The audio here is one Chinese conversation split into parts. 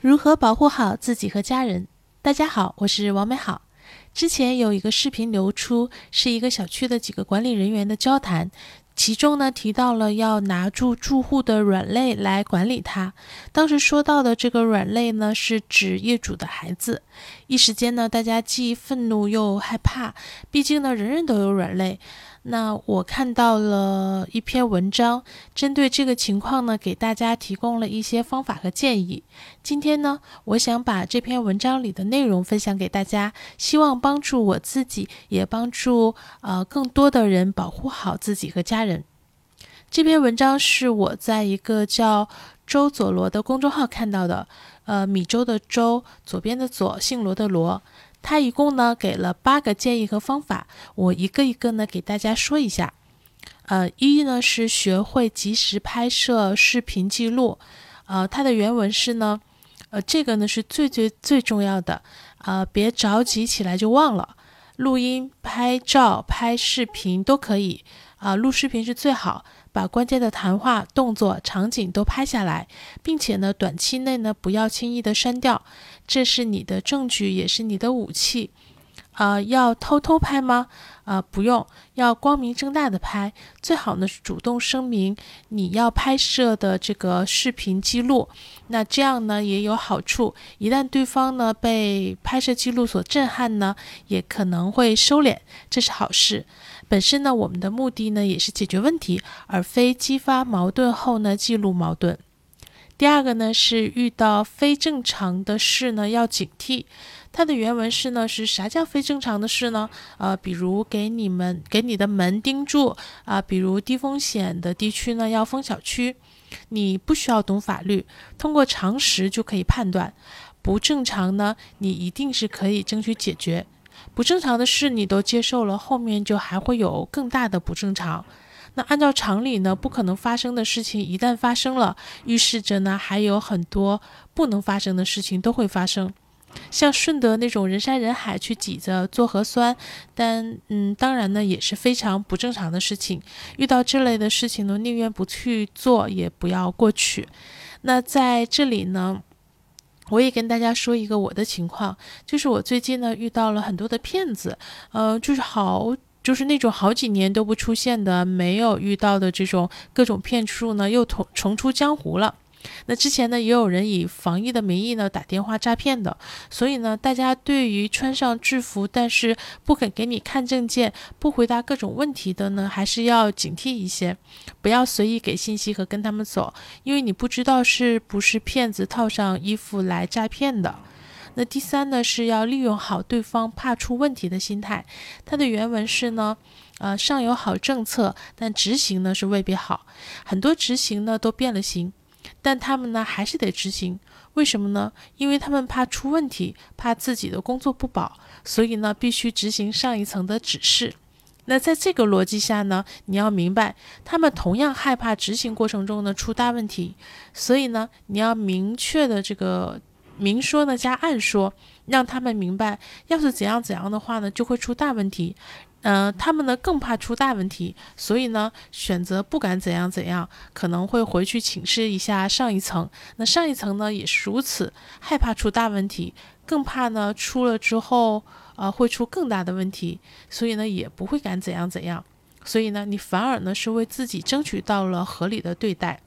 如何保护好自己和家人？大家好，我是王美好。之前有一个视频流出，是一个小区的几个管理人员的交谈。其中呢提到了要拿住住户的软肋来管理他。当时说到的这个软肋呢，是指业主的孩子。一时间呢，大家既愤怒又害怕，毕竟呢，人人都有软肋。那我看到了一篇文章，针对这个情况呢，给大家提供了一些方法和建议。今天呢，我想把这篇文章里的内容分享给大家，希望帮助我自己，也帮助呃更多的人保护好自己和家人。这篇文章是我在一个叫周佐罗的公众号看到的，呃，米周的周，左边的左，姓罗的罗。他一共呢给了八个建议和方法，我一个一个呢给大家说一下。呃，一呢是学会及时拍摄视频记录。呃，它的原文是呢，呃，这个呢是最最最重要的。呃，别着急起来就忘了。录音、拍照、拍视频都可以。啊，录视频是最好，把关键的谈话、动作、场景都拍下来，并且呢，短期内呢不要轻易的删掉，这是你的证据，也是你的武器。啊，要偷偷拍吗？啊，不用，要光明正大的拍，最好呢是主动声明你要拍摄的这个视频记录。那这样呢也有好处，一旦对方呢被拍摄记录所震撼呢，也可能会收敛，这是好事。本身呢，我们的目的呢也是解决问题，而非激发矛盾后呢记录矛盾。第二个呢是遇到非正常的事呢要警惕。它的原文是呢是啥叫非正常的事呢？呃，比如给你们给你的门钉住啊，比如低风险的地区呢要封小区。你不需要懂法律，通过常识就可以判断。不正常呢，你一定是可以争取解决。不正常的事你都接受了，后面就还会有更大的不正常。那按照常理呢，不可能发生的事情一旦发生了，预示着呢还有很多不能发生的事情都会发生。像顺德那种人山人海去挤着做核酸，但嗯，当然呢也是非常不正常的事情。遇到这类的事情呢，宁愿不去做，也不要过去。那在这里呢。我也跟大家说一个我的情况，就是我最近呢遇到了很多的骗子，呃，就是好，就是那种好几年都不出现的，没有遇到的这种各种骗术呢，又重重出江湖了。那之前呢，也有人以防疫的名义呢打电话诈骗的，所以呢，大家对于穿上制服但是不肯给你看证件、不回答各种问题的呢，还是要警惕一些，不要随意给信息和跟他们走，因为你不知道是不是骗子套上衣服来诈骗的。那第三呢，是要利用好对方怕出问题的心态。它的原文是呢，呃，上有好政策，但执行呢是未必好，很多执行呢都变了形。但他们呢还是得执行，为什么呢？因为他们怕出问题，怕自己的工作不保，所以呢必须执行上一层的指示。那在这个逻辑下呢，你要明白，他们同样害怕执行过程中呢出大问题，所以呢你要明确的这个明说呢加暗说，让他们明白，要是怎样怎样的话呢就会出大问题。嗯，他们呢更怕出大问题，所以呢选择不敢怎样怎样，可能会回去请示一下上一层。那上一层呢也是如此，害怕出大问题，更怕呢出了之后，呃会出更大的问题，所以呢也不会敢怎样怎样。所以呢你反而呢是为自己争取到了合理的对待。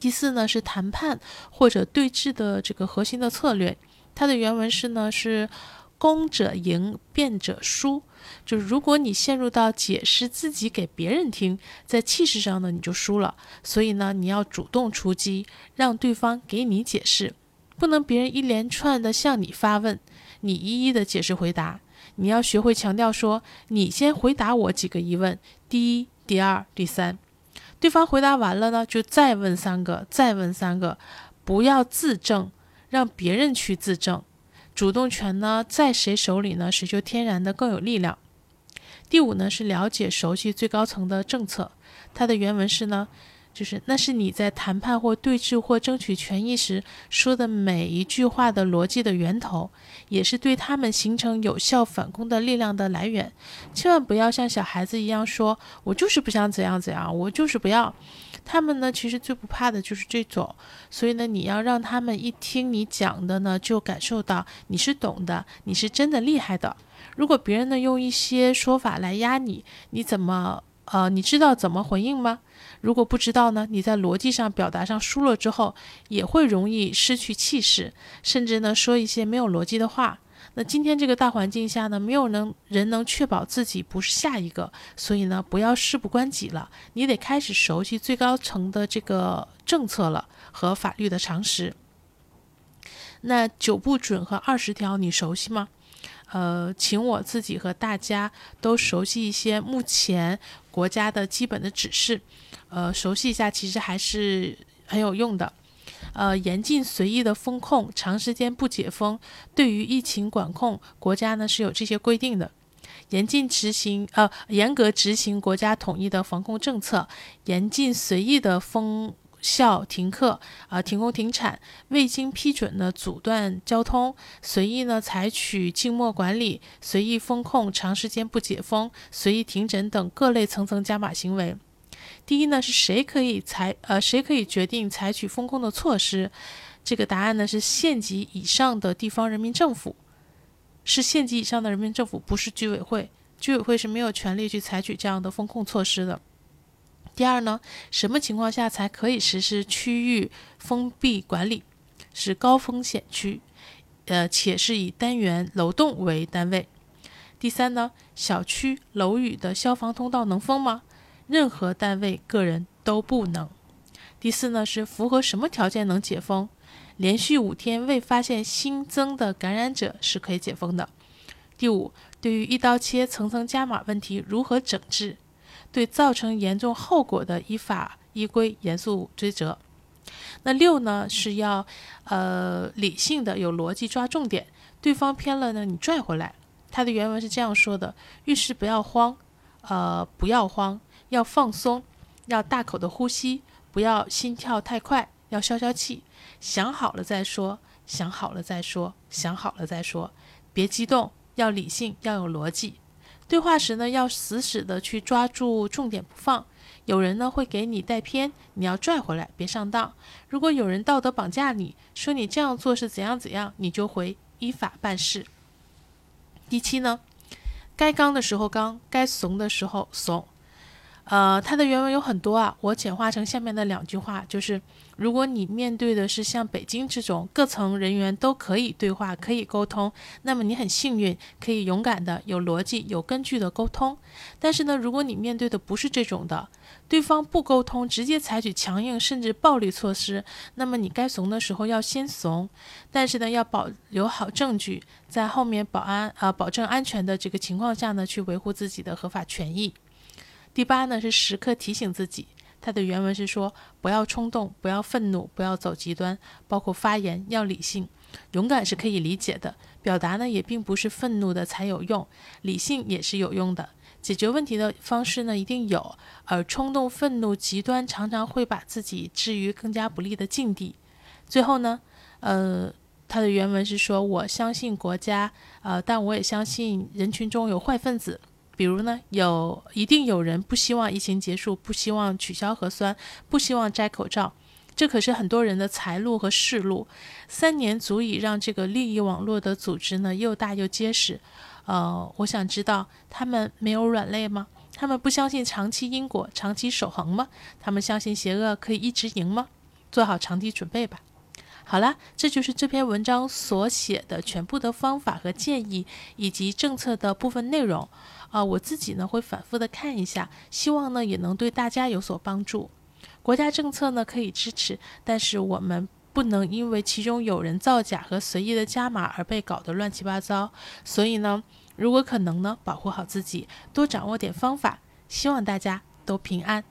第四呢是谈判或者对峙的这个核心的策略，它的原文是呢是。攻者赢，辩者输。就是如果你陷入到解释自己给别人听，在气势上呢，你就输了。所以呢，你要主动出击，让对方给你解释，不能别人一连串的向你发问，你一一的解释回答。你要学会强调说，你先回答我几个疑问，第一、第二、第三。对方回答完了呢，就再问三个，再问三个，不要自证，让别人去自证。主动权呢，在谁手里呢？谁就天然的更有力量。第五呢，是了解熟悉最高层的政策。它的原文是呢，就是那是你在谈判或对峙或争取权益时说的每一句话的逻辑的源头，也是对他们形成有效反攻的力量的来源。千万不要像小孩子一样说：“我就是不想怎样怎样，我就是不要。”他们呢其实最不怕的就是这种，所以呢，你要让他们一听你讲的呢，就感受到你是懂的，你是真的厉害的。如果别人呢用一些说法来压你，你怎么呃，你知道怎么回应吗？如果不知道呢，你在逻辑上表达上输了之后，也会容易失去气势，甚至呢说一些没有逻辑的话。那今天这个大环境下呢，没有能人能确保自己不是下一个，所以呢，不要事不关己了，你得开始熟悉最高层的这个政策了和法律的常识。那九不准和二十条你熟悉吗？呃，请我自己和大家都熟悉一些目前国家的基本的指示，呃，熟悉一下其实还是很有用的。呃，严禁随意的封控，长时间不解封，对于疫情管控，国家呢是有这些规定的。严禁执行，呃，严格执行国家统一的防控政策，严禁随意的封校、停课，啊，停工停产，未经批准呢阻断交通，随意呢采取静默管理、随意封控、长时间不解封、随意停诊等各类层层加码行为。第一呢，是谁可以采呃谁可以决定采取封控的措施？这个答案呢是县级以上的地方人民政府，是县级以上的人民政府，不是居委会。居委会是没有权利去采取这样的封控措施的。第二呢，什么情况下才可以实施区域封闭管理？是高风险区，呃，且是以单元楼栋为单位。第三呢，小区楼宇的消防通道能封吗？任何单位、个人都不能。第四呢，是符合什么条件能解封？连续五天未发现新增的感染者是可以解封的。第五，对于一刀切、层层加码问题如何整治？对造成严重后果的，依法依规严肃追责。那六呢，是要呃理性的、有逻辑抓重点。对方偏了呢，你拽回来。他的原文是这样说的：遇事不要慌，呃，不要慌。要放松，要大口的呼吸，不要心跳太快，要消消气，想好了再说，想好了再说，想好了再说，别激动，要理性，要有逻辑。对话时呢，要死死的去抓住重点不放。有人呢会给你带偏，你要拽回来，别上当。如果有人道德绑架你，说你这样做是怎样怎样，你就回依法办事。第七呢，该刚的时候刚，该怂的时候怂。呃，它的原文有很多啊，我简化成下面的两句话，就是如果你面对的是像北京这种各层人员都可以对话、可以沟通，那么你很幸运，可以勇敢的、有逻辑、有根据的沟通。但是呢，如果你面对的不是这种的，对方不沟通，直接采取强硬甚至暴力措施，那么你该怂的时候要先怂，但是呢，要保留好证据，在后面保安啊保证安全的这个情况下呢，去维护自己的合法权益。第八呢是时刻提醒自己，它的原文是说不要冲动，不要愤怒，不要走极端，包括发言要理性，勇敢是可以理解的，表达呢也并不是愤怒的才有用，理性也是有用的，解决问题的方式呢一定有，而冲动、愤怒、极端常常会把自己置于更加不利的境地。最后呢，呃，它的原文是说我相信国家，呃，但我也相信人群中有坏分子。比如呢，有一定有人不希望疫情结束，不希望取消核酸，不希望摘口罩，这可是很多人的财路和势路。三年足以让这个利益网络的组织呢又大又结实。呃，我想知道他们没有软肋吗？他们不相信长期因果、长期守恒吗？他们相信邪恶可以一直赢吗？做好长期准备吧。好了，这就是这篇文章所写的全部的方法和建议，以及政策的部分内容。啊，我自己呢会反复的看一下，希望呢也能对大家有所帮助。国家政策呢可以支持，但是我们不能因为其中有人造假和随意的加码而被搞得乱七八糟。所以呢，如果可能呢，保护好自己，多掌握点方法，希望大家都平安。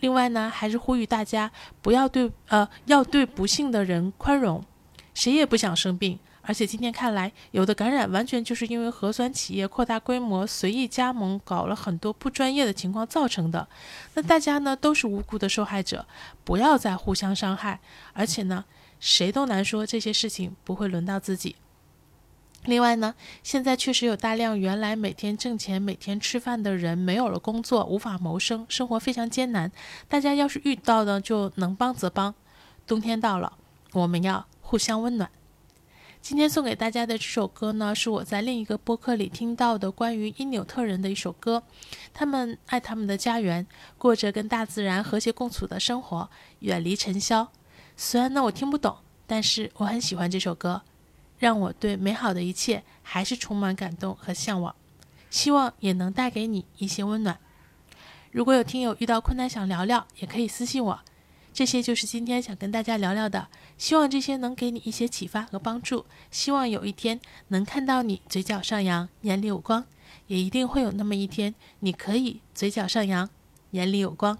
另外呢，还是呼吁大家不要对呃要对不幸的人宽容，谁也不想生病。而且今天看来，有的感染完全就是因为核酸企业扩大规模、随意加盟，搞了很多不专业的情况造成的。那大家呢都是无辜的受害者，不要再互相伤害。而且呢，谁都难说这些事情不会轮到自己。另外呢，现在确实有大量原来每天挣钱、每天吃饭的人没有了工作，无法谋生，生活非常艰难。大家要是遇到呢，就能帮则帮。冬天到了，我们要互相温暖。今天送给大家的这首歌呢，是我在另一个播客里听到的关于因纽特人的一首歌。他们爱他们的家园，过着跟大自然和谐共处的生活，远离尘嚣。虽然呢我听不懂，但是我很喜欢这首歌。让我对美好的一切还是充满感动和向往，希望也能带给你一些温暖。如果有听友遇到困难想聊聊，也可以私信我。这些就是今天想跟大家聊聊的，希望这些能给你一些启发和帮助。希望有一天能看到你嘴角上扬，眼里有光，也一定会有那么一天，你可以嘴角上扬，眼里有光。